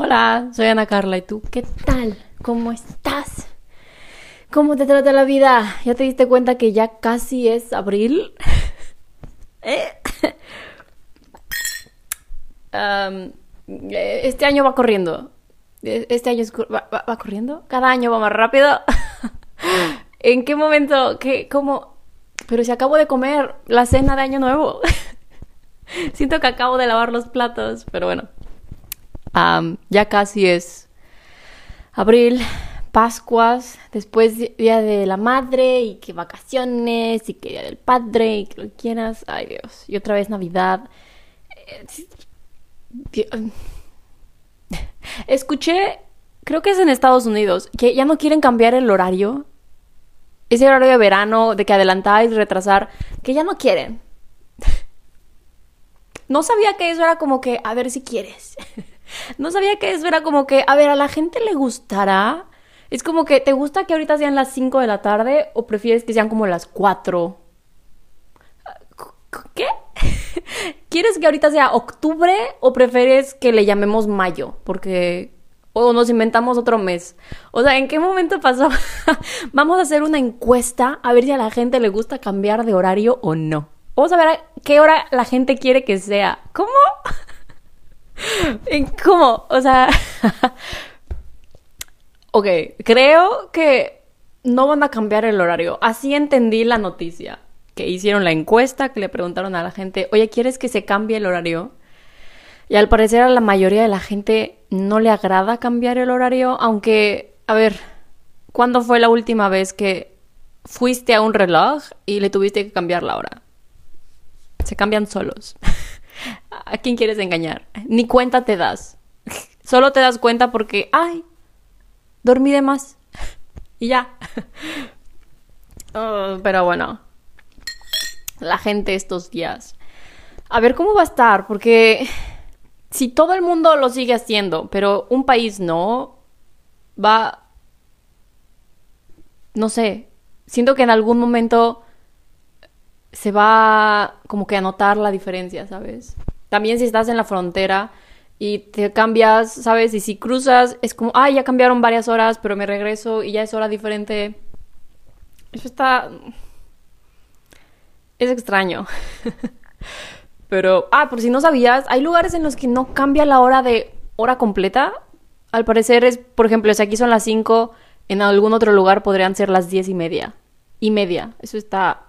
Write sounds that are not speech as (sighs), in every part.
Hola, soy Ana Carla y tú, ¿qué tal? ¿Cómo estás? ¿Cómo te trata la vida? ¿Ya te diste cuenta que ya casi es abril? (laughs) ¿Eh? Um, este año va corriendo. Este año va, va, corriendo. Cada año va más rápido. (laughs) ¿En qué momento? ¿Qué? ¿Cómo? Pero si acabo de comer la cena de año nuevo. (laughs) Siento que acabo de lavar los platos, pero bueno ya casi es abril, Pascuas, después Día de la Madre y que vacaciones y que Día del Padre y que lo quieras. Ay Dios, y otra vez Navidad. (laughs) Escuché, creo que es en Estados Unidos, que ya no quieren cambiar el horario. Ese horario de verano, de que adelantar y retrasar, que ya no quieren. (laughs) No sabía que eso era como que, a ver si quieres. (laughs) (laughs) No sabía que eso era como que, a ver, a la gente le gustará. Es como que, ¿te gusta que ahorita sean las 5 de la tarde o prefieres que sean como las 4? ¿Qué? (laughs) ¿Quieres que ahorita sea octubre o prefieres que le llamemos mayo? Porque... O nos inventamos otro mes. O sea, ¿en qué momento pasó? (laughs) Vamos a hacer una encuesta a ver si a la gente le gusta cambiar de horario o no. Vamos a ver qué hora la gente quiere que sea. ¿Cómo? (laughs) ¿Cómo? O sea... (laughs) ok, creo que no van a cambiar el horario. Así entendí la noticia. Que hicieron la encuesta, que le preguntaron a la gente, oye, ¿quieres que se cambie el horario? Y al parecer a la mayoría de la gente no le agrada cambiar el horario, aunque, a ver, ¿cuándo fue la última vez que fuiste a un reloj y le tuviste que cambiar la hora? Se cambian solos. (laughs) ¿A quién quieres engañar? Ni cuenta te das. Solo te das cuenta porque, ay, dormí de más. Y ya. Oh, pero bueno. La gente estos días. A ver cómo va a estar, porque si todo el mundo lo sigue haciendo, pero un país no, va... No sé. Siento que en algún momento se va como que a notar la diferencia, ¿sabes? También si estás en la frontera y te cambias, ¿sabes? Y si cruzas, es como, ah, ya cambiaron varias horas, pero me regreso y ya es hora diferente. Eso está... Es extraño. (laughs) pero, ah, por si no sabías, hay lugares en los que no cambia la hora de hora completa. Al parecer es, por ejemplo, si aquí son las 5, en algún otro lugar podrían ser las diez y media. Y media. Eso está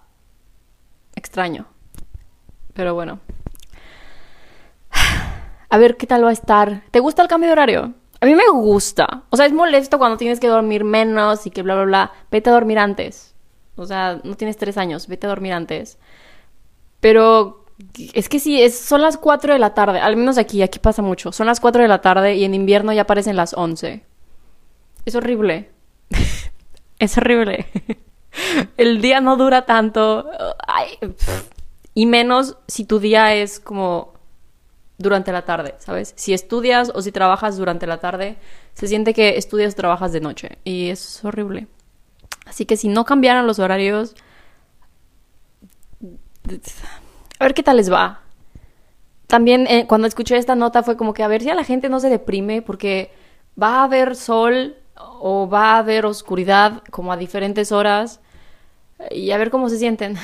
extraño. Pero bueno. (sighs) A ver qué tal va a estar. ¿Te gusta el cambio de horario? A mí me gusta. O sea, es molesto cuando tienes que dormir menos y que bla, bla, bla. Vete a dormir antes. O sea, no tienes tres años, vete a dormir antes. Pero es que sí, es, son las 4 de la tarde. Al menos aquí, aquí pasa mucho. Son las 4 de la tarde y en invierno ya aparecen las 11. Es horrible. (laughs) es horrible. (laughs) el día no dura tanto. y menos si tu día es como durante la tarde, ¿sabes? Si estudias o si trabajas durante la tarde, se siente que estudias o trabajas de noche. Y es horrible. Así que si no cambiaran los horarios... A ver qué tal les va. También eh, cuando escuché esta nota fue como que a ver si a la gente no se deprime porque va a haber sol o va a haber oscuridad como a diferentes horas y a ver cómo se sienten.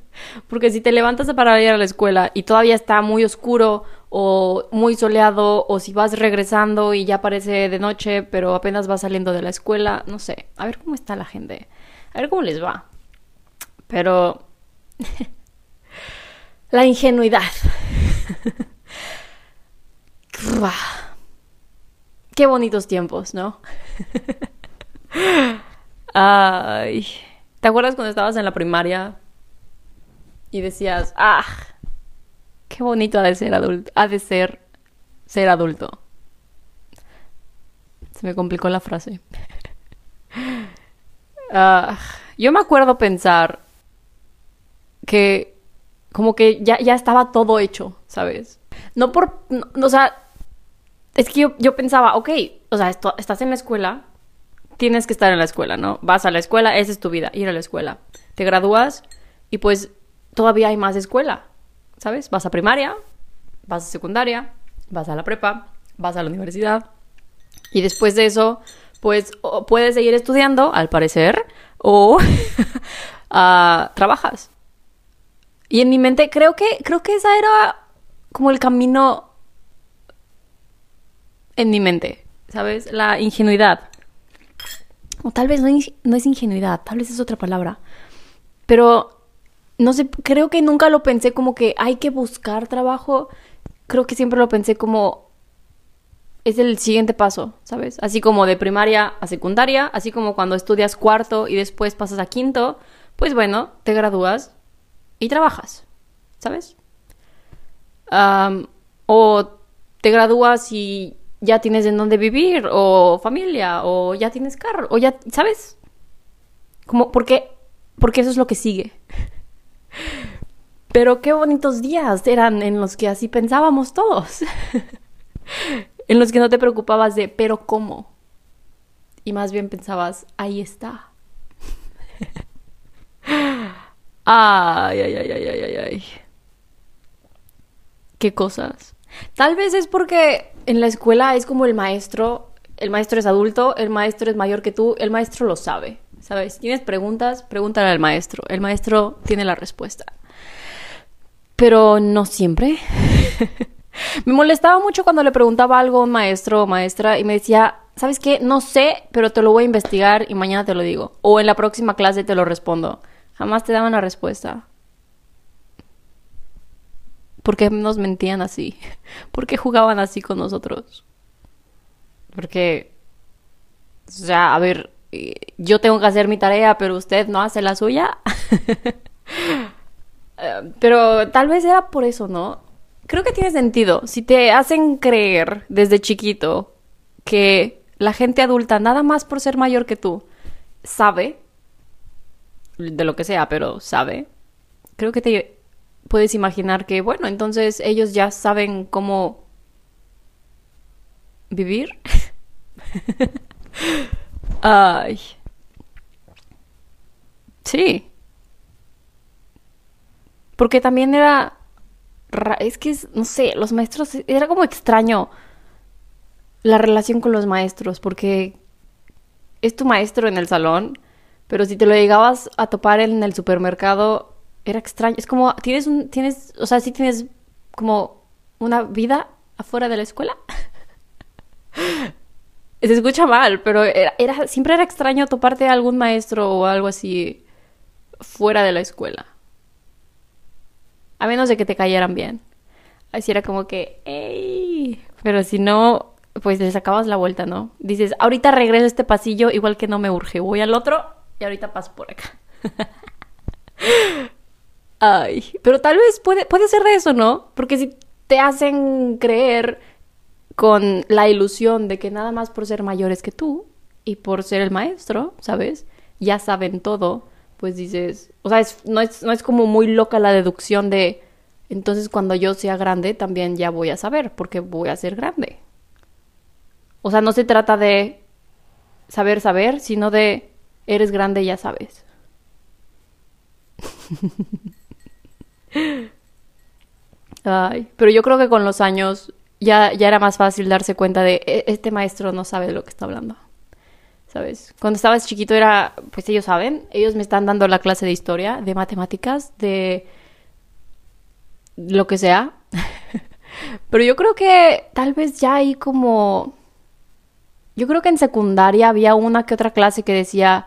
(laughs) Porque si te levantas para ir a la escuela y todavía está muy oscuro o muy soleado o si vas regresando y ya parece de noche pero apenas vas saliendo de la escuela, no sé, a ver cómo está la gente, a ver cómo les va. Pero (laughs) la ingenuidad. (laughs) Qué bonitos tiempos, ¿no? Ay. ¿Te acuerdas cuando estabas en la primaria y decías, ah, qué bonito ha de ser adulto, ha de ser ser adulto? Se me complicó la frase. (laughs) Ah, yo me acuerdo pensar que como que ya, ya estaba todo hecho, ¿sabes? No por, o sea, es que yo, yo pensaba, ok, o sea, esto, estás en la escuela, tienes que estar en la escuela, ¿no? Vas a la escuela, esa es tu vida, ir a la escuela. Te gradúas y pues todavía hay más escuela, ¿sabes? Vas a primaria, vas a secundaria, vas a la prepa, vas a la universidad, Y después de eso, pues puedes seguir estudiando, al parecer, o uh, (laughs) trabajas. Y en mi mente creo que creo que esa era como el camino en mi mente, ¿sabes? La ingenuidad. O tal vez no, es ingenuidad, tal vez es otra palabra. Pero no sé, creo que nunca lo pensé como que hay que buscar trabajo. Creo que siempre lo pensé como es el siguiente paso, ¿sabes? Así como de primaria a secundaria, así como cuando estudias cuarto y después pasas a quinto, pues bueno, te gradúas y trabajas, ¿sabes? o te gradúas y ya tienes en dónde vivir, o familia, o ya tienes carro, o ya, ¿sabes? Como, porque, porque eso es lo que sigue. (laughs) Pero qué bonitos días eran en los que así pensábamos todos. (laughs) en los que no te preocupabas de, pero ¿cómo? Y más bien pensabas, ahí está. (laughs) ay, ay, ay, ay, ay, ay. ¿Qué cosas? Tal vez es porque en la escuela es como el maestro, el maestro es adulto, el maestro es mayor que tú, el maestro lo sabe, ¿sabes? Tienes preguntas, pregúntale al maestro, el maestro tiene la respuesta. Pero no siempre. (laughs) me molestaba mucho cuando le preguntaba algo a un maestro o maestra y me decía, ¿sabes qué? No sé, pero te lo voy a investigar y mañana te lo digo. O en la próxima clase te lo respondo. Jamás te daban la respuesta. ¿Por qué nos mentían así? (laughs) ¿Por qué jugaban así con nosotros? Porque, o sea, a ver, yo tengo que hacer mi tarea, pero usted no hace la suya. (laughs) Eh, pero tal vez era por eso, ¿no? Creo que tiene sentido. Si te hacen creer desde chiquito que la gente adulta, nada más por ser mayor que tú, sabe, de lo que sea, pero sabe, creo que te puedes imaginar que, bueno, entonces ellos ya saben cómo vivir. (laughs) Ay. Sí. Porque también era... Es que, no sé, los maestros... Era como extraño la relación con los maestros, porque es tu maestro en el salón, pero si te lo llegabas a topar en el supermercado, era extraño. Es como, tienes un, tienes, o sea, sí tienes como una vida afuera de la escuela. (laughs) Se escucha mal, pero era, siempre era extraño toparte a algún maestro o algo así fuera de la escuela. A menos de que te cayeran bien. Así era como que, ¡ey! Pero si no, pues les sacabas la vuelta, ¿no? Dices, ahorita regreso a este pasillo, igual que no me urge. Voy al otro y ahorita paso por acá. (laughs) Ay, pero tal vez puede, puede ser de eso, ¿no? Porque si te hacen creer con la ilusión de que nada más por ser mayores que tú y por ser el maestro, ¿sabes? Ya saben todo, pues dices, o sea, no, es, no es como muy loca la deducción de, entonces cuando yo sea grande también ya voy a saber, porque voy a ser grande. O sea, no se trata de saber saber, sino de eres grande ya sabes. (laughs) Ay, pero yo creo que con los años ya, ya era más fácil darse cuenta de e, este maestro no sabe de lo que está hablando. ¿Sabes? Cuando estabas chiquito era, pues ellos saben, ellos me están dando la clase de historia, de matemáticas, de lo que sea. (laughs) pero yo creo que tal vez ya hay como... Yo creo que en secundaria había una que otra clase que decía,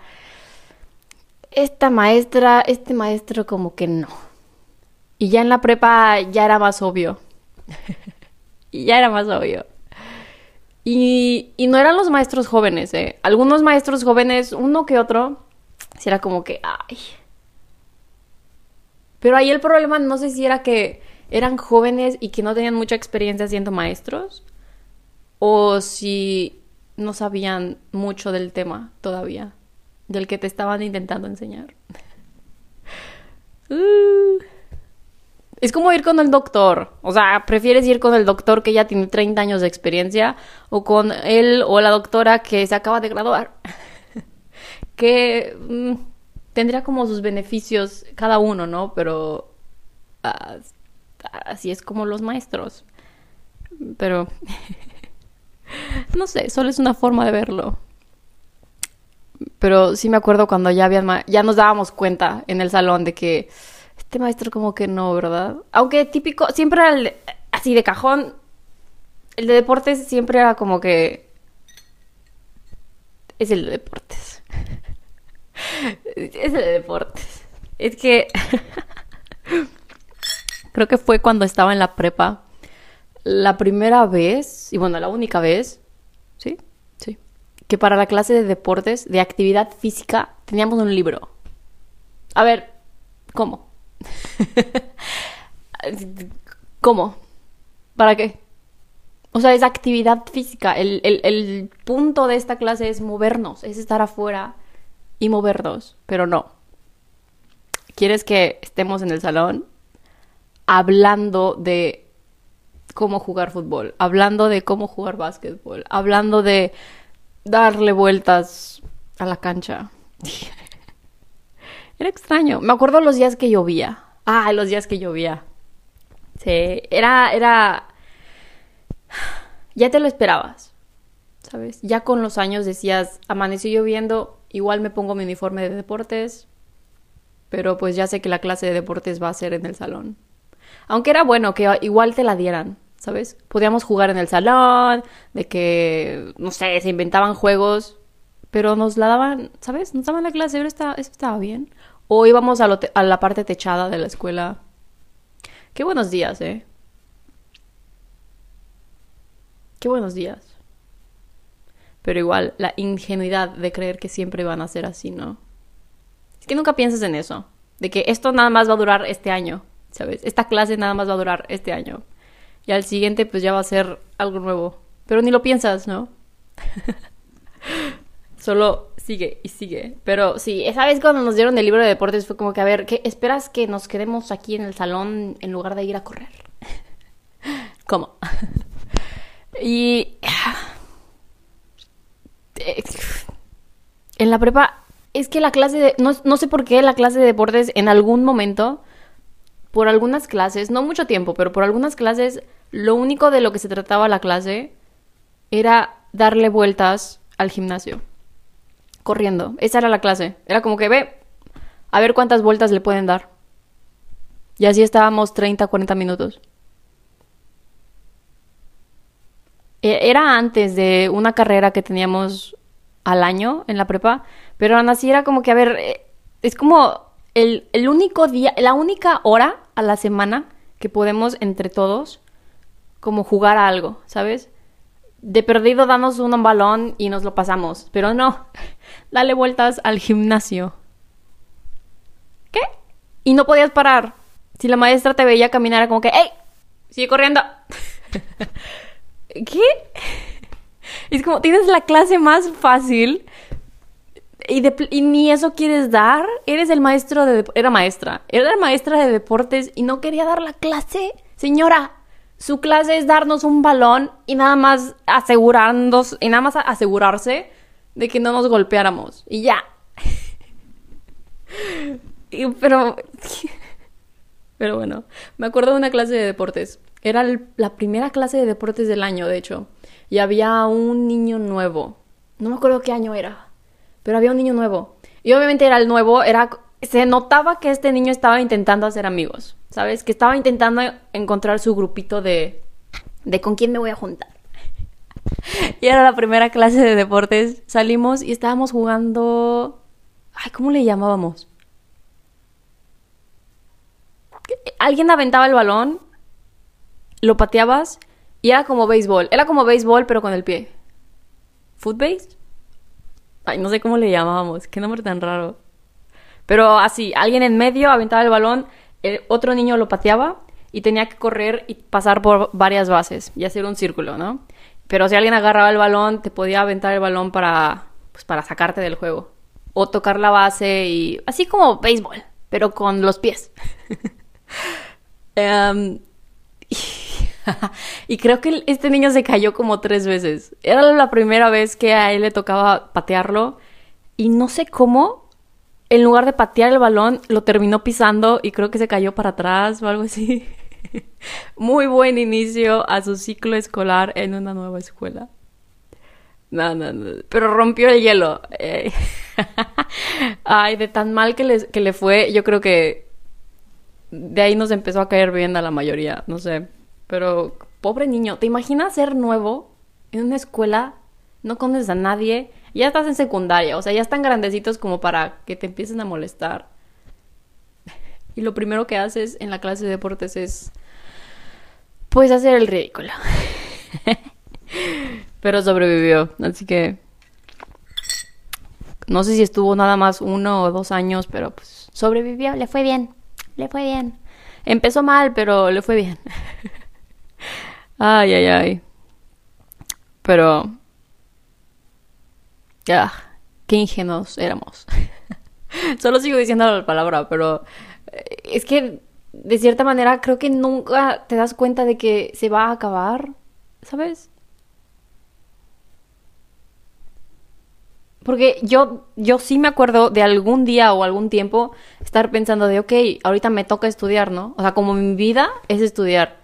esta maestra, este maestro como que no y ya en la prepa ya era más obvio. (laughs) y ya era más obvio. Y, y, no eran los maestros jóvenes, ¿eh? Algunos maestros jóvenes, uno que otro, si era como que, ay. Pero ahí el problema no sé si era que eran jóvenes y que no tenían mucha experiencia siendo maestros, o si no sabían mucho del tema todavía, del que te estaban intentando enseñar. (laughs) uh. Es como ir con el doctor. O sea, prefieres ir con el doctor que ya tiene 30 años de experiencia o con él o la doctora que se acaba de graduar. (laughs) que mm, tendría como sus beneficios cada uno, ¿no? Pero así es como los maestros. Pero... (laughs) no sé, solo es una forma de verlo. Pero sí me acuerdo cuando ya habían ya nos dábamos cuenta en el salón de que este maestro como que no, ¿verdad? Aunque típico, siempre era así de cajón. El de deportes siempre era como que es el de deportes. (laughs) es el de deportes. Es que (laughs) creo que fue cuando estaba en la prepa la primera vez, y bueno, la única vez, ¿sí? Sí. Que para la clase de deportes, de actividad física, teníamos un libro. A ver, ¿cómo? (laughs) ¿Cómo? ¿Para qué? O sea, es actividad física. El, el, punto de esta clase es movernos, es estar afuera y movernos, pero no. ¿Quieres que estemos en el salón hablando de cómo jugar fútbol, hablando de cómo jugar básquetbol, hablando de darle vueltas a la cancha. (laughs) Era extraño. Me acuerdo los días que llovía. Ah, los días que llovía. Sí, era, era... Ya te lo esperabas, ¿sabes? Ya con los años decías, amaneció lloviendo, igual me pongo mi uniforme de deportes, pero pues ya sé que la clase de deportes va a ser en el salón. Aunque era bueno que igual te la dieran, ¿sabes? Podíamos jugar en el salón, de que, no sé, se inventaban juegos, pero nos la daban, ¿sabes? Nos daban la clase, pero eso estaba bien. O íbamos a, a la parte techada de la escuela. Qué buenos días, ¿eh? Qué buenos días. Pero igual, la ingenuidad de creer que siempre van a ser así, ¿no? Es que nunca piensas en eso. De que esto nada más va a durar este año. ¿sabes? Esta clase nada más va a durar este año. Y al siguiente pues ya va a ser algo nuevo. Pero ni lo piensas, ¿no? (laughs) Solo sigue y sigue. Pero sí, esa vez cuando nos dieron el libro de deportes fue como que, a ver, ¿qué esperas que nos quedemos aquí en el salón en lugar de ir a correr? (laughs) ¿Cómo? (laughs) y... (sighs) En la prepa, es que la clase de... No, no sé por qué la clase de deportes en algún momento por algunas clases, no mucho tiempo, pero por algunas clases, lo único de lo que se trataba la clase era darle vueltas al gimnasio. Corriendo. Esa era la clase. Era como que ve, a ver cuántas vueltas le pueden dar. Y así estábamos 30, 40 minutos. E, era antes de una carrera que teníamos al año en la prepa, pero aún así era como que, a ver, eh, es como el, el único día, la única hora a la semana que podemos entre todos como jugar a algo, ¿sabes? De perdido damos un balón y nos lo pasamos, pero no, dale vueltas al gimnasio. ¿Qué? Y no podías parar. Si la maestra te veía caminar como que, ¡Ey! Sigue corriendo. (laughs) ¿Qué? (laughs) Es como, tienes la clase más fácil y, ni eso quieres dar. Eres el maestro de... Era maestra. Era maestra de deportes y no quería dar la clase. Señora, su clase es darnos un balón y nada más asegurarnos... Y nada más asegurarse de que no nos golpeáramos. Y ya. (laughs) pero... (laughs) Pero bueno, me acuerdo de una clase de deportes. Era la primera clase de deportes del año, de hecho. Y había un niño nuevo. No me acuerdo qué año era pero había un niño nuevo. Y obviamente era el nuevo, era se notaba que este niño estaba intentando hacer amigos, ¿sabes? Que estaba intentando encontrar su grupito de de con quién me voy a juntar. (laughs) y era la primera clase de deportes. Salimos y estábamos jugando ay, ¿cómo le llamábamos? Alguien aventaba el balón, lo pateabas y era como béisbol. Era como béisbol, pero con el pie. ¿Footbase? Ay, no sé cómo le llamábamos. Qué nombre tan raro. Pero así, alguien en medio aventaba el balón, el otro niño lo pateaba y tenía que correr y pasar por varias bases y hacer un círculo, ¿no? Pero si alguien agarraba el balón, te podía aventar el balón para, pues, para sacarte del juego. O tocar la base y... Así como béisbol, pero con los pies. (laughs) um, (laughs) y creo que este niño se cayó como tres veces. Era la primera vez que a él le tocaba patearlo y no sé cómo, en lugar de patear el balón, lo terminó pisando y creo que se cayó para atrás o algo así. (laughs) (laughs) Muy buen inicio a su ciclo escolar en una nueva escuela. No, no, no. Pero rompió el hielo. Eh. (laughs) Ay, de tan mal que le, que le fue, yo creo que de ahí nos empezó a caer bien a la mayoría, no sé. Pero, pobre niño, ¿te imaginas ser nuevo en una escuela? No conoces a nadie, ya estás en secundaria, o sea, ya están grandecitos como para que te empiecen a molestar. Y lo primero que haces en la clase de deportes es, pues, hacer el ridículo. (laughs) Pero sobrevivió, así que no sé si estuvo nada más uno o dos años, pero pues sobrevivió, le fue bien, le fue bien. Empezó mal, pero le fue bien. (laughs) ay, ay, ay. Pero... Ya, qué ingenuos éramos. (laughs) Solo sigo diciendo la palabra, pero es que de cierta manera creo que nunca te das cuenta de que se va a acabar, ¿sabes? Porque yo, yo sí me acuerdo de algún día o algún tiempo estar pensando de, ok, ahorita me toca estudiar, ¿no? O sea, como mi vida es estudiar.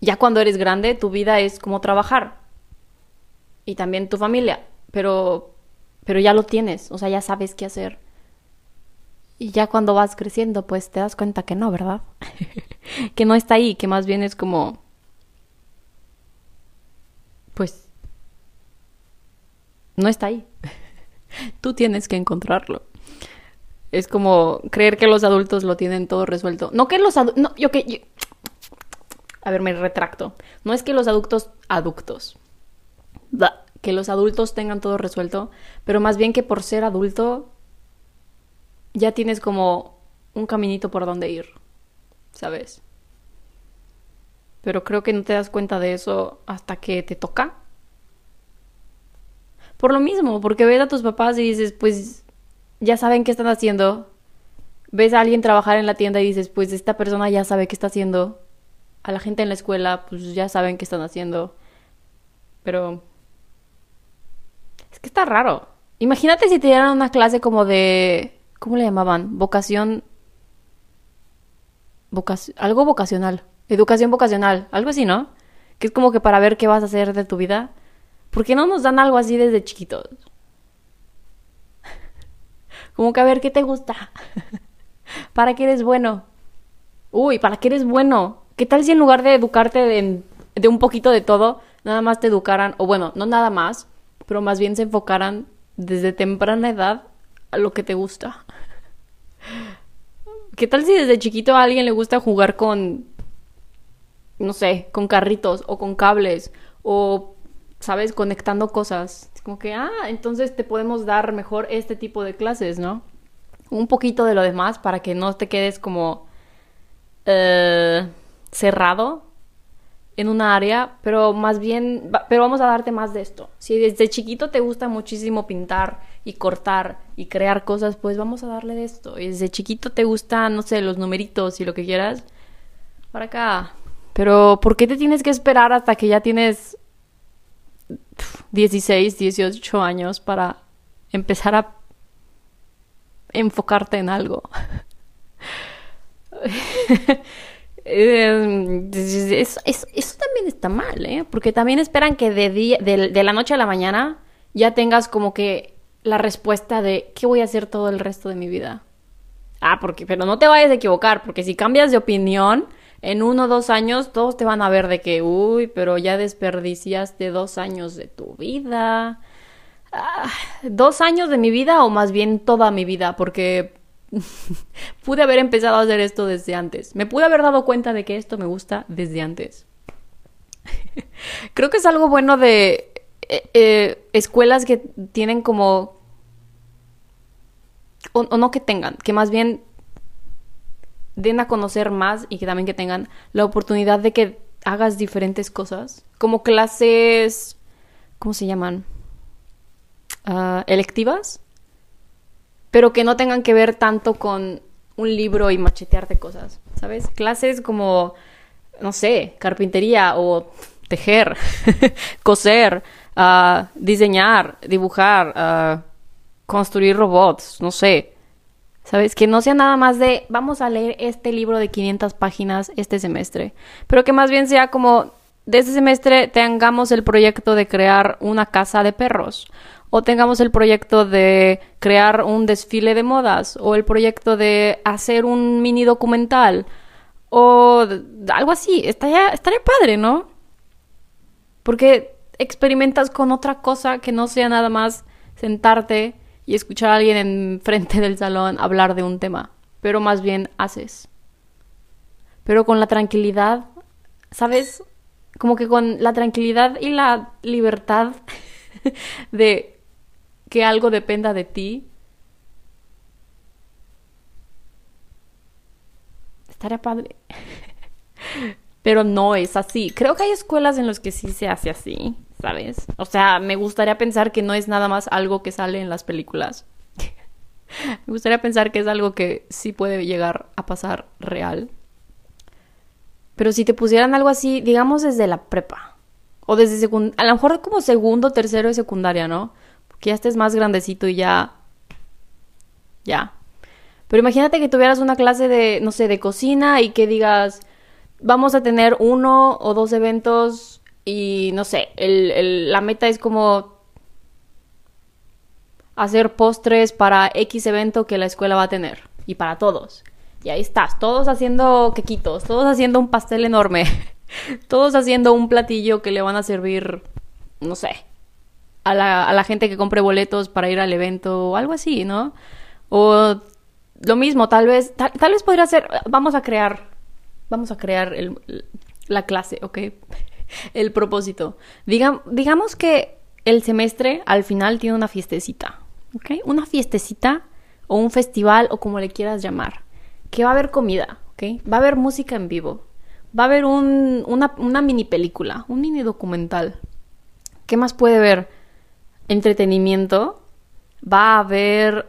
Ya cuando eres grande, tu vida es como trabajar. Y también tu familia. Pero, pero ya lo tienes, o sea, ya sabes qué hacer. Y ya cuando vas creciendo, pues te das cuenta que no, ¿verdad? (laughs) que no está ahí, que más bien es como... Pues... No está ahí. (laughs) Tú tienes que encontrarlo. Es como creer que los adultos lo tienen todo resuelto. No que los adultos... No, yo que... A ver, me retracto. No es que los adultos... Adultos. que los adultos tengan todo resuelto, pero más bien que por ser adulto ya tienes como un caminito por donde ir, ¿sabes? Pero creo que no te das cuenta de eso hasta que te toca por lo mismo, porque ves a tus papás y dices, pues ya saben qué están haciendo. Ves a alguien trabajar en la tienda y dices, pues esta persona ya sabe qué está haciendo. A la gente en la escuela, pues ya saben qué están haciendo. Pero... Es que está raro. Imagínate si te dieran una clase como de... ¿Cómo le llamaban? Vocación... Algo vocacional. Educación vocacional. Algo así, ¿no? Que es como que para ver qué vas a hacer de tu vida. ¿Por qué no nos dan algo así desde chiquitos? (laughs) Como que a ver qué te gusta. (laughs) ¿Para qué eres bueno? Uy, ¿para qué eres bueno? ¿Qué tal si en lugar de educarte de, de, un poquito de todo, nada más te educaran, o bueno, no nada más, pero más bien se enfocaran desde temprana edad a lo que te gusta? ¿Qué tal si desde chiquito a alguien le gusta jugar con, no sé, con carritos o con cables o ¿sabes? Conectando cosas. Es como que, ah, entonces te podemos dar mejor este tipo de clases, ¿no? Un poquito de lo demás para que no te quedes como eh, cerrado en una área, pero más bien, pero vamos a darte más de esto. Si desde chiquito te gusta muchísimo pintar y cortar y crear cosas, pues vamos a darle de esto. Y desde chiquito te gustan, no sé, los numeritos y lo que quieras, para acá. Pero ¿por qué te tienes que esperar hasta que ya tienes 16, 18 años para empezar a enfocarte en algo. (laughs) Em, eso, también está mal, ¿eh? Porque también esperan que de, día, de, la noche a la mañana ya tengas como que la respuesta de qué voy a hacer todo el resto de mi vida. Ah, porque, pero no te vayas a equivocar, porque si cambias de opinión, en uno o dos años todos te van a ver de que, uy, pero ya desperdiciaste dos años de tu vida. Ah, dos años de mi vida o más bien toda mi vida, porque (laughs) pude haber empezado a hacer esto desde antes. Me pude haber dado cuenta de que esto me gusta desde antes. (laughs) Creo que es algo bueno de eh, eh, escuelas que tienen como... o no que tengan, que más bien den a conocer más y que también que tengan la oportunidad de que hagas diferentes cosas, como clases, ¿cómo se llaman? Ah, electivas, pero que no tengan que ver tanto con un libro y machetearte cosas, ¿sabes? Clases como, no sé, carpintería o tejer, (laughs) coser, uh, diseñar, dibujar, uh, construir robots, no sé. ¿Sabes? Que no sea nada más de vamos a leer este libro de 500 páginas este semestre, pero que más bien sea como de este semestre tengamos el proyecto de crear una casa de perros o tengamos el proyecto de crear un desfile de modas o el proyecto de hacer un mini documental o algo así. Estaría, estaría padre, ¿no? Porque experimentas con otra cosa que no sea nada más sentarte y escuchar a alguien en frente del salón hablar de un tema, pero más bien haces. Pero con la tranquilidad, ¿sabes? Como que con la tranquilidad y la libertad (laughs) de que algo dependa de ti. Estaría padre. (laughs) Pero no es así. Creo que hay escuelas en las que sí se hace así, ¿sabes? O sea, me gustaría pensar que no es nada más algo que sale en las películas. (laughs) me gustaría pensar que es algo que sí puede llegar a pasar real. Pero si te pusieran algo así, digamos desde la prepa, o desde secundaria, a lo mejor como segundo, tercero de secundaria, ¿no? Porque ya estés más grandecito y ya... Ya. Pero imagínate que tuvieras una clase de, no sé, de cocina y que digas vamos a tener uno o dos eventos y no sé, la meta es como hacer postres para X evento que la escuela va a tener y para todos. Y ahí estás, todos haciendo quequitos, todos haciendo un pastel enorme, (laughs) todos haciendo un platillo que le van a servir, no sé, a la, a la gente que compre boletos para ir al evento o algo así, ¿no? O lo mismo, tal vez, tal vez podría ser, vamos a crear vamos a crear la clase, ¿ok? (laughs) El propósito. digamos que el semestre al final tiene una fiestecita, ¿ok? Una fiestecita o un festival o como le quieras llamar. Que va a haber comida, ¿ok? Va a haber música en vivo. Va a haber una, una mini película, un mini documental. ¿Qué más puede haber? Entretenimiento. Va a haber,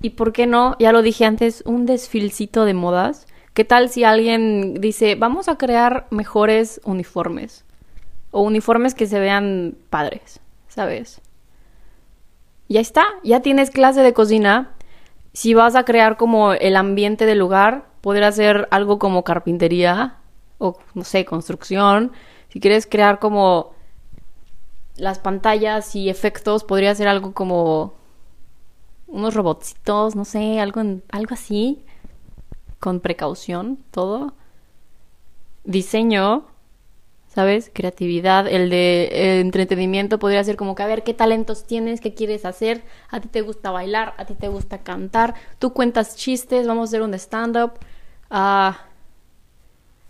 y por qué no, ya lo dije antes, un desfilcito de modas ¿Qué tal si alguien dice, vamos a crear mejores uniformes? O uniformes que se vean padres, ¿sabes? Ya está, ya tienes clase de cocina. Si vas a crear como el ambiente del lugar, poder hacer algo como carpintería o, no sé, construcción. Si quieres crear como las pantallas y efectos, podría ser algo como unos robotcitos, no sé, algo, algo así con precaución todo. Diseño, ¿sabes? Creatividad, el de entretenimiento podría ser como que a ver qué talentos tienes, qué quieres hacer, a ti te gusta bailar, a ti te gusta cantar, tú cuentas chistes, vamos a hacer un stand-up. Ah,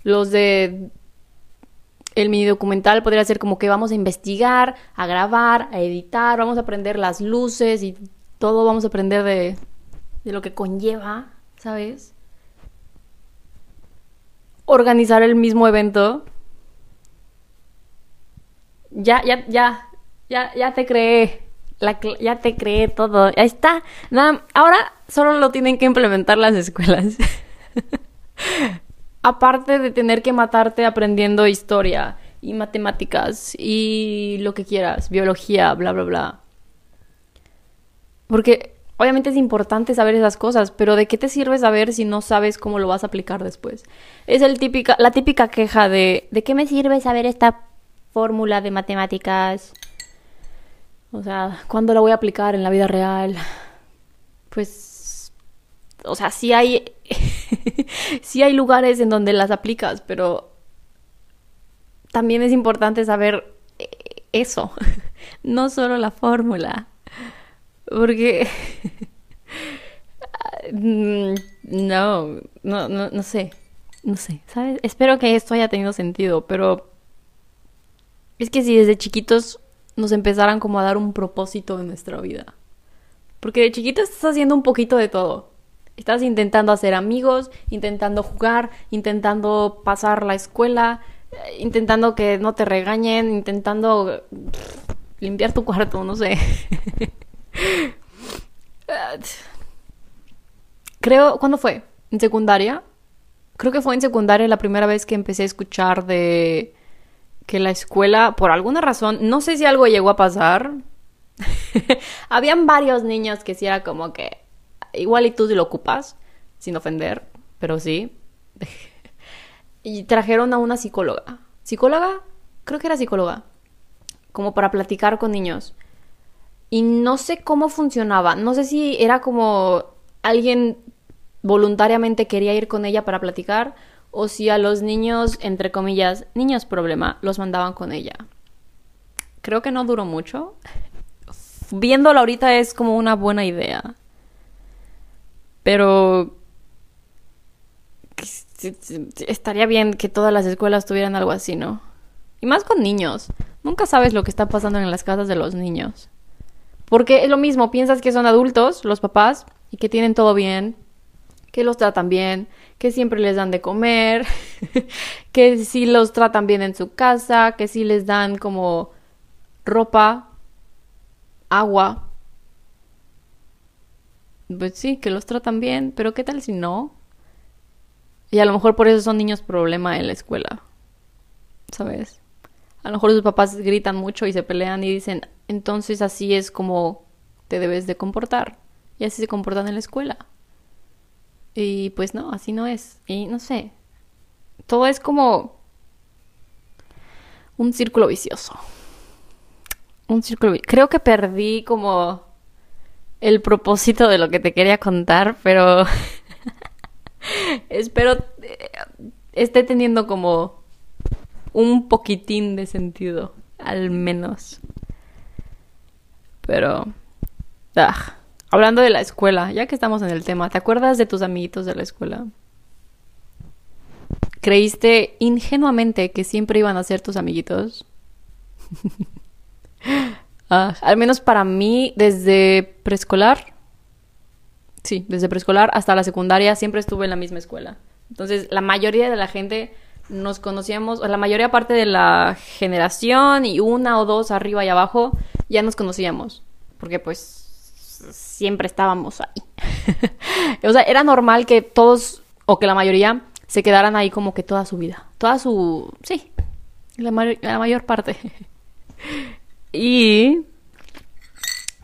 los de el mini documental podría ser como que vamos a investigar, a grabar, a editar, vamos a aprender las luces y todo vamos a aprender de, de lo que conlleva, ¿sabes? organizar el mismo evento. Ya, ya, ya, ya, ya te creé. ya te creé todo. Ahí está. Nada, ahora solo lo tienen que implementar las escuelas. (laughs) Aparte de tener que matarte aprendiendo historia y matemáticas y lo que quieras, biología, bla, bla, bla. Porque Obviamente es importante saber esas cosas, pero ¿de qué te sirve saber si no sabes cómo lo vas a aplicar después? Es el típica, la típica queja de ¿de qué me sirve saber esta fórmula de matemáticas? O sea, ¿cuándo la voy a aplicar en la vida real? Pues, o sea, sí hay, (laughs) hay lugares en donde las aplicas, pero también es importante saber eh, eso, (laughs) no solo la fórmula. Porque... (laughs) Mm, no, no, no, no sé. No sé, ¿sabes? Espero que esto haya tenido sentido, pero... Es que si desde chiquitos nos empezaran como a dar un propósito en nuestra vida. Porque de chiquito estás haciendo un poquito de todo. Estás intentando hacer amigos, intentando jugar, intentando pasar la escuela, eh, intentando que no te regañen, intentando limpiar tu cuarto, no sé. (laughs) Creo, ¿cuándo fue? ¿En secundaria? Creo que fue en secundaria la primera vez que empecé a escuchar de que la escuela, por alguna razón, no sé si algo llegó a pasar. (laughs) Habían varios niños que sí era como que igual y tú lo ocupas, sin ofender, pero sí. (laughs) y trajeron a una psicóloga. ¿Psicóloga? creo que era psicóloga, como para platicar con niños. Y no sé cómo funcionaba, no sé si era como alguien voluntariamente quería ir con ella para platicar o si a los niños, entre comillas, niños problema, los mandaban con ella. Creo que no duró mucho. (laughs) Viéndolo ahorita es como una buena idea. Pero estaría bien que todas las escuelas tuvieran algo así, ¿no? Y más con niños. Nunca sabes lo que está pasando en las casas de los niños. Porque es lo mismo, piensas que son adultos, los papás, y que tienen todo bien, que los tratan bien, que siempre les dan de comer, (laughs) que sí los tratan bien en su casa, que sí les dan como ropa, agua. Pues sí, que los tratan bien, pero ¿qué tal si no? Y a lo mejor por eso son niños problema en la escuela. ¿Sabes? A lo mejor sus papás gritan mucho y se pelean y dicen, entonces así es como te debes de comportar. Y así se comportan en la escuela. Y pues no, así no es. Y no sé. Todo es como un círculo vicioso. Un círculo Creo que perdí como el propósito de lo que te quería contar, pero (laughs) Espero eh, esté teniendo como un poquitín de sentido, al menos. Pero... Ah, hablando de la escuela, ya que estamos en el tema, ¿te acuerdas de tus amiguitos de la escuela? ¿Creíste ingenuamente que siempre iban a ser tus amiguitos? (laughs) Ah, al menos para mí, desde preescolar, Sí, desde preescolar hasta la secundaria siempre estuve en la misma escuela. Entonces, la mayoría de la gente nos conocíamos, o la mayoría parte de la generación y una o dos arriba y abajo, ya nos conocíamos. Porque pues siempre estábamos ahí. (laughs) o sea, era normal que todos, o que la mayoría, se quedaran ahí como que toda su vida. Toda su... Sí, la, la mayor parte. (laughs) y...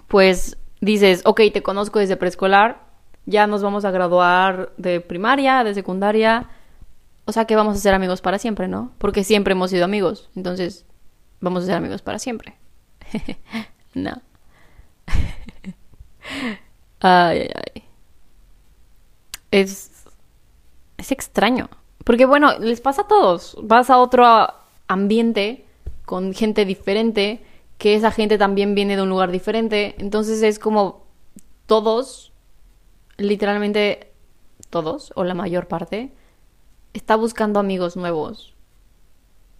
Pues dices, ok, te conozco desde preescolar, ya nos vamos a graduar de primaria, de secundaria, o sea que vamos a ser amigos para siempre, ¿no? Porque siempre hemos sido amigos, entonces vamos a ser amigos para siempre. (laughs) no. (laughs) ay, ay, ay. Es, es extraño. Porque bueno, les pasa a todos. Vas a otro ambiente con gente diferente, que esa gente también viene de un lugar diferente. Entonces es como todos literalmente todos, o la mayor parte, está buscando amigos nuevos.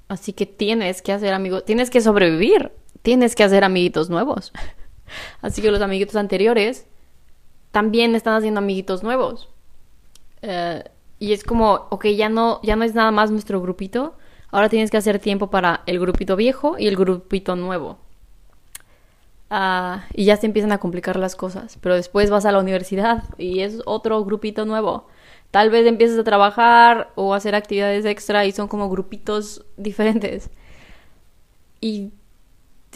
Así que tienes que hacer amigos, tienes que sobrevivir, tienes que hacer amiguitos nuevos. (laughs) Así que los amiguitos anteriores también están haciendo amiguitos nuevos. Eh, y es como, ok, ya no, ya no es nada más nuestro grupito, ahora tienes que hacer tiempo para el grupito viejo y el grupito nuevo. Ah, y ya se empiezan a complicar las cosas. Pero después vas a la universidad y es otro grupito nuevo. Tal vez empieces a trabajar o a hacer actividades extra y son como grupitos (laughs) diferentes. Y,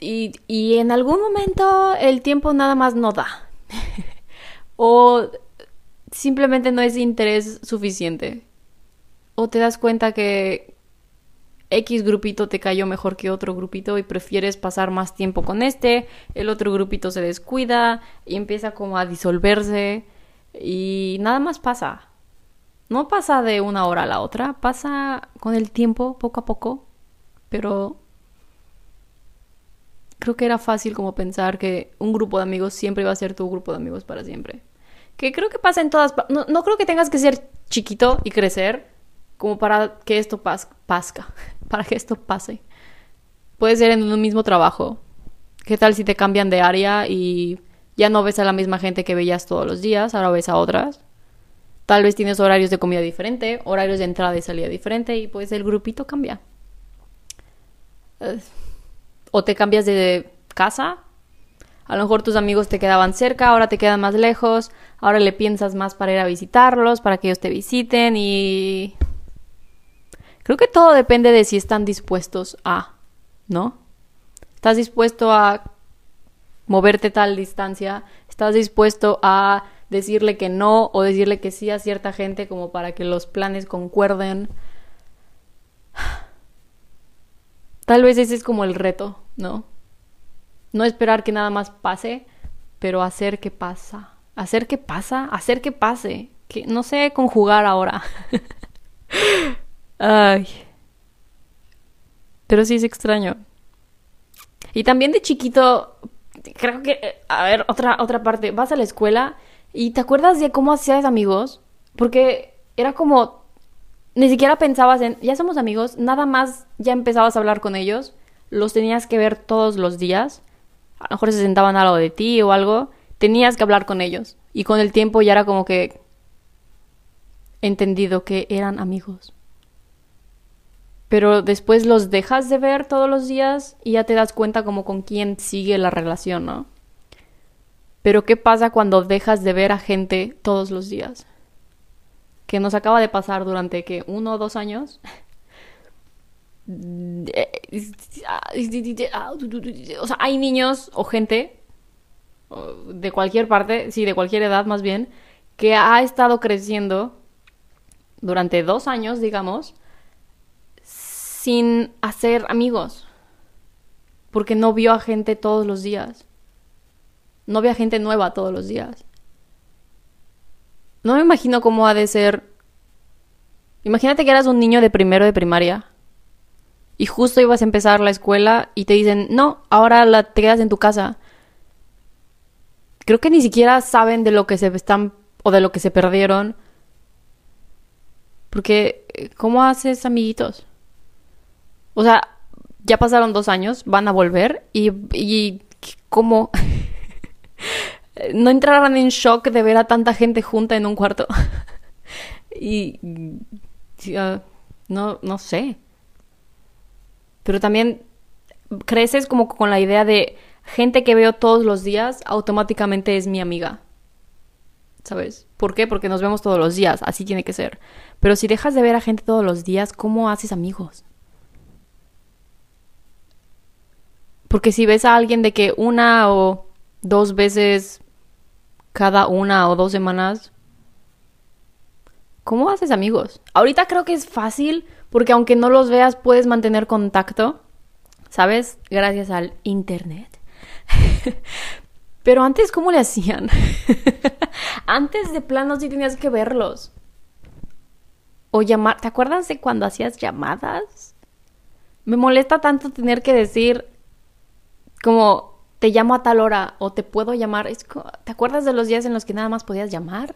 y, y en algún momento el tiempo nada más no da. (laughs) o simplemente no es interés suficiente. O te das cuenta que X grupito te cayó mejor que otro grupito y prefieres pasar más tiempo con este, el otro grupito se descuida y empieza como a disolverse y nada más pasa. No pasa de una hora a la otra, pasa con el tiempo, poco a poco, pero creo que era fácil como pensar que un grupo de amigos siempre iba a ser tu grupo de amigos para siempre. Que creo que pasa en todas... No, no creo que tengas que ser chiquito y crecer como para que esto pas pasca, para que esto pase. Puede ser en un mismo trabajo. ¿Qué tal si te cambian de área y ya no ves a la misma gente que veías todos los días, ahora ves a otras? Tal vez tienes horarios de comida diferente, horarios de entrada y salida diferente y pues el grupito cambia. O te cambias de casa. A lo mejor tus amigos te quedaban cerca, ahora te quedan más lejos, ahora le piensas más para ir a visitarlos, para que ellos te visiten y Creo que todo depende de si están dispuestos a, ¿no? ¿Estás dispuesto a moverte tal distancia? ¿Estás dispuesto a decirle que no o decirle que sí a cierta gente como para que los planes concuerden? (sighs) Tal vez ese es como el reto, ¿no? No esperar que nada más pase, pero hacer que pasa. Hacer que pasa, hacer que pase. Que no sé conjugar ahora. (laughs) Ay. Pero sí es extraño. Y también de chiquito, creo que, a ver, otra, otra parte, vas a la escuela y te acuerdas de cómo hacías amigos, porque era como, ni siquiera pensabas en, ya somos amigos, nada más ya empezabas a hablar con ellos, los tenías que ver todos los días, a lo mejor se sentaban al lado de ti o algo, tenías que hablar con ellos. Y con el tiempo ya era como que entendido que eran amigos pero después los dejas de ver todos los días y ya te das cuenta como con quién sigue la relación, ¿no? Pero ¿qué pasa cuando dejas de ver a gente todos los días? Que nos acaba de pasar durante que uno o dos años. (laughs) O sea, hay niños o gente de cualquier parte, sí, de cualquier edad más bien, que ha estado creciendo durante dos años, digamos, sin hacer amigos. Porque no vio a gente todos los días. No vio a gente nueva todos los días. No me imagino cómo ha de ser. Imagínate que eras un niño de primero de primaria. Y justo ibas a empezar la escuela y te dicen, no, ahora la, te quedas en tu casa. Creo que ni siquiera saben de lo que se están o de lo que se perdieron. Porque, ¿cómo haces amiguitos? O sea, ya pasaron dos años, van a volver y, y ¿cómo? (laughs) no entrarán en shock de ver a tanta gente junta en un cuarto. (laughs) y no, no sé. Pero también creces como con la idea de gente que veo todos los días automáticamente es mi amiga. ¿Sabes? ¿Por qué? Porque nos vemos todos los días, así tiene que ser. Pero si dejas de ver a gente todos los días, ¿cómo haces amigos? Porque si ves a alguien de que una o dos veces cada una o dos semanas, ¿cómo haces amigos? Ahorita creo que es fácil porque aunque no los veas puedes mantener contacto, ¿sabes? Gracias al Internet. (laughs) Pero antes, ¿cómo le hacían? (laughs) antes de plano sí tenías que verlos. O llamar. ¿Te acuerdas de cuando hacías llamadas? Me molesta tanto tener que decir, como te llamo a tal hora o te puedo llamar. ¿Te acuerdas de los días en los que nada más podías llamar?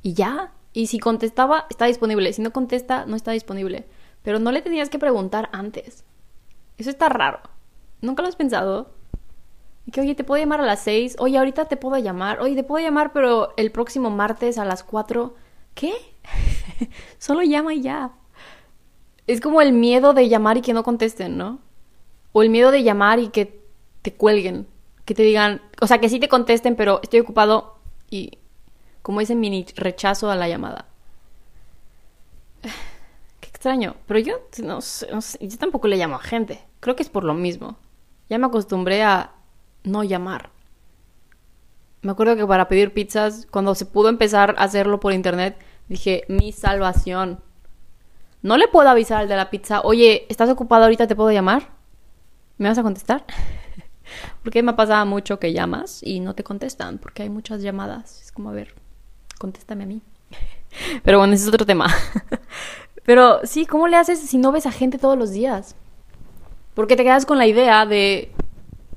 Y ya. Y si contestaba, está disponible. Si no contesta, no está disponible. Pero no le tenías que preguntar antes. Eso está raro. ¿Nunca lo has pensado? Que, oye, te puedo llamar a las seis. Oye, ahorita te puedo llamar. Oye, te puedo llamar, pero el próximo martes a las cuatro. ¿Qué? (laughs) Solo llama y ya. Es como el miedo de llamar y que no contesten, ¿no? O el miedo de llamar y que te cuelguen, que te digan, o sea, que sí te contesten, pero estoy ocupado y como ese mini rechazo a la llamada. (sighs) Qué extraño, pero yo no sé, yo tampoco le llamo a gente. Creo que es por lo mismo. Ya me acostumbré a no llamar. Me acuerdo que para pedir pizzas, cuando se pudo empezar a hacerlo por internet, dije, mi salvación. No le puedo avisar al de la pizza, oye, ¿estás ocupado ahorita? ¿Te puedo llamar? ¿Me vas a contestar? (laughs) Porque me ha pasado mucho que llamas y no te contestan, porque hay muchas llamadas. Es como, a ver, contéstame a mí. (laughs) Pero bueno, ese es otro tema. (laughs) Pero sí, ¿cómo le haces si no ves a gente todos los días? Porque te quedas con la idea de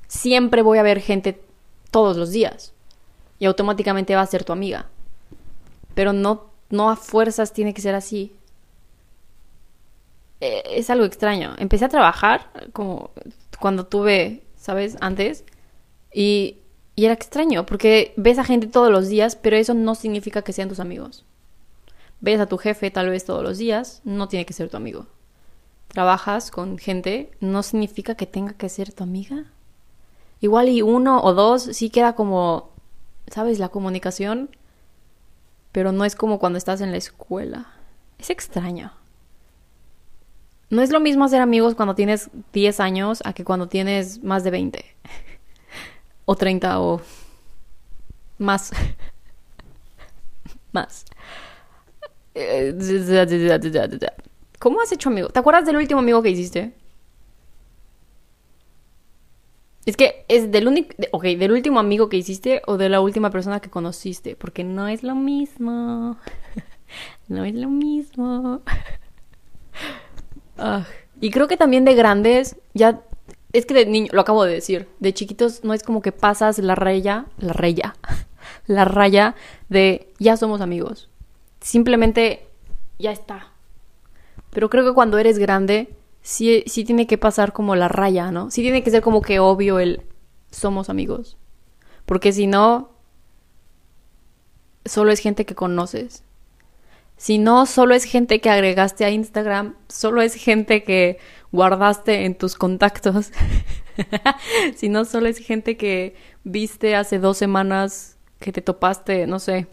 siempre voy a ver gente todos los días y automáticamente va a ser tu amiga. Pero no, no a fuerzas tiene que ser así. E, es algo extraño. Empecé a trabajar como cuando tuve ¿sabes? Antes. Y, y era extraño, porque ves a gente todos los días, pero eso no significa que sean tus amigos. Ves a tu jefe tal vez todos los días, no tiene que ser tu amigo. Trabajas con gente, no significa que tenga que ser tu amiga. Igual y uno o dos sí queda como, ¿sabes? La comunicación, pero no es como cuando estás en la escuela. Es extraño. No es lo mismo hacer amigos cuando tienes 10 años a que cuando tienes más de 20. (laughs) o 30 o más. (laughs) más. ¿Cómo has hecho amigo? ¿Te acuerdas del último amigo que hiciste? Es que es del único, ok, del último amigo que hiciste o de la última persona que conociste, porque no es lo mismo. (laughs) no es lo mismo. Y creo que también de grandes, ya, es que de niño, lo acabo de decir, de chiquitos no es como que pasas la raya, la raya, (laughs) la raya de ya somos amigos. Simplemente ya está. Pero creo que cuando eres grande, sí, sí tiene que pasar como la raya, ¿no? Sí tiene que ser como que obvio el somos amigos. Porque si no, solo es gente que conoces. Si no, solo es gente que agregaste a Instagram, solo es gente que guardaste en tus contactos. (laughs) si no, solo es gente que viste hace dos semanas que te topaste, no sé,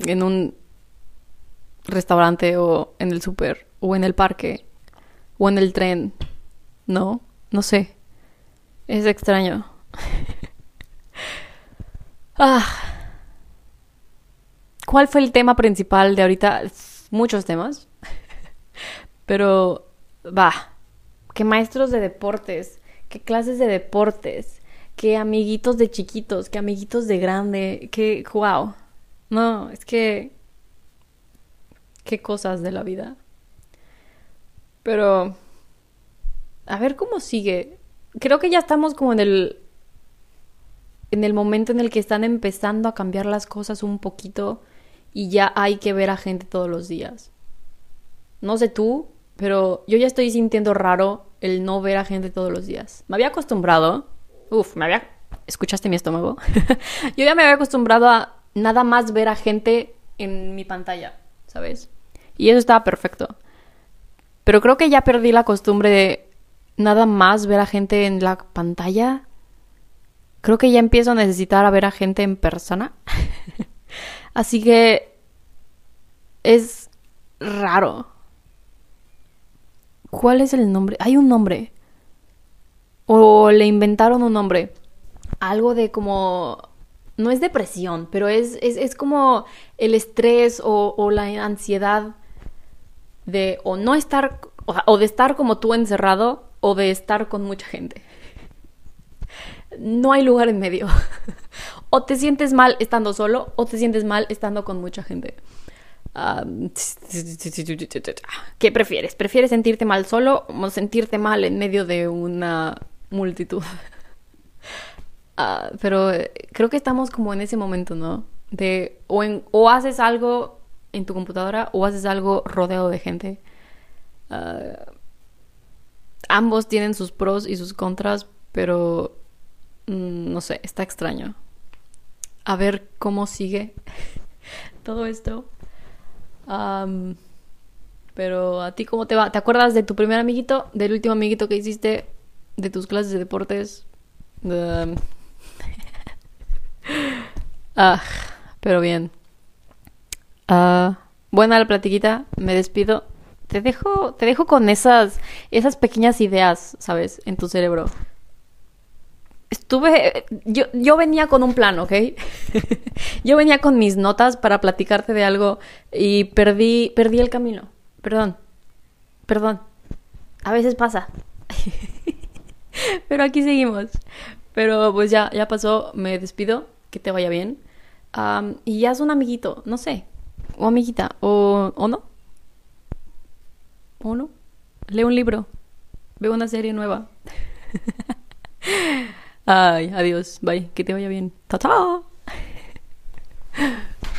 en un restaurante o en el súper o en el parque o en el tren. No, no sé. Es extraño. (laughs) ah. ¿Cuál fue el tema principal de ahorita? Muchos temas. (laughs) Pero, va. ¿Qué maestros de deportes? ¿Qué clases de deportes? ¿Qué amiguitos de chiquitos? ¿Qué amiguitos de grande? ¿Qué, wow? No, es que... Qué cosas de la vida. Pero... A ver cómo sigue. Creo que ya estamos como en el... En el momento en el que están empezando a cambiar las cosas un poquito y ya hay que ver a gente todos los días. No sé tú, pero yo ya estoy sintiendo raro el no ver a gente todos los días. Me había acostumbrado, uf, me había, ¿escuchaste mi estómago? (laughs) yo ya me había acostumbrado a nada más ver a gente en mi pantalla, ¿sabes? Y eso estaba perfecto. Pero creo que ya perdí la costumbre de nada más ver a gente en la pantalla. Creo que ya empiezo a necesitar a ver a gente en persona. (laughs) Así que es raro. ¿Cuál es el nombre? Hay un nombre. O le inventaron un nombre. Algo de como no es depresión, pero es, es, como el estrés o, la ansiedad de o no estar, o, de estar como tú encerrado o de estar con mucha gente. (laughs) No hay lugar en medio. (laughs) o te sientes mal estando solo o te sientes mal estando con mucha gente. ¿Qué prefieres? ¿Prefieres sentirte mal solo o sentirte mal en medio de una multitud? (laughs) Ah, pero eh, creo que estamos como en ese momento, ¿no? De o, haces algo en tu computadora o haces algo rodeado de gente. Ah, ambos tienen sus pros y sus contras, pero mm, no sé, está extraño. A ver cómo sigue (laughs) todo esto. pero a ti cómo te va? ¿Te acuerdas de tu primer amiguito? ¿Del último amiguito que hiciste? ¿De tus clases de deportes? (laughs) Ah, pero bien. Ah, buena la platiquita, me despido. Te dejo, te dejo con esas, esas pequeñas ideas, ¿sabes? En tu cerebro. Estuve, yo, yo venía con un plan, ¿ok? (laughs) yo venía con mis notas para platicarte de algo y perdí, perdí el camino. Perdón, perdón. A veces pasa. (laughs) Pero aquí seguimos. Pero pues ya, ya pasó, me despido que te vaya bien. y ya es un amiguito, no sé, o amiguita, o, o no. O no. Lee un libro, ve una serie nueva. (laughs) Ay, adiós, bye, que te vaya bien. chao. ta!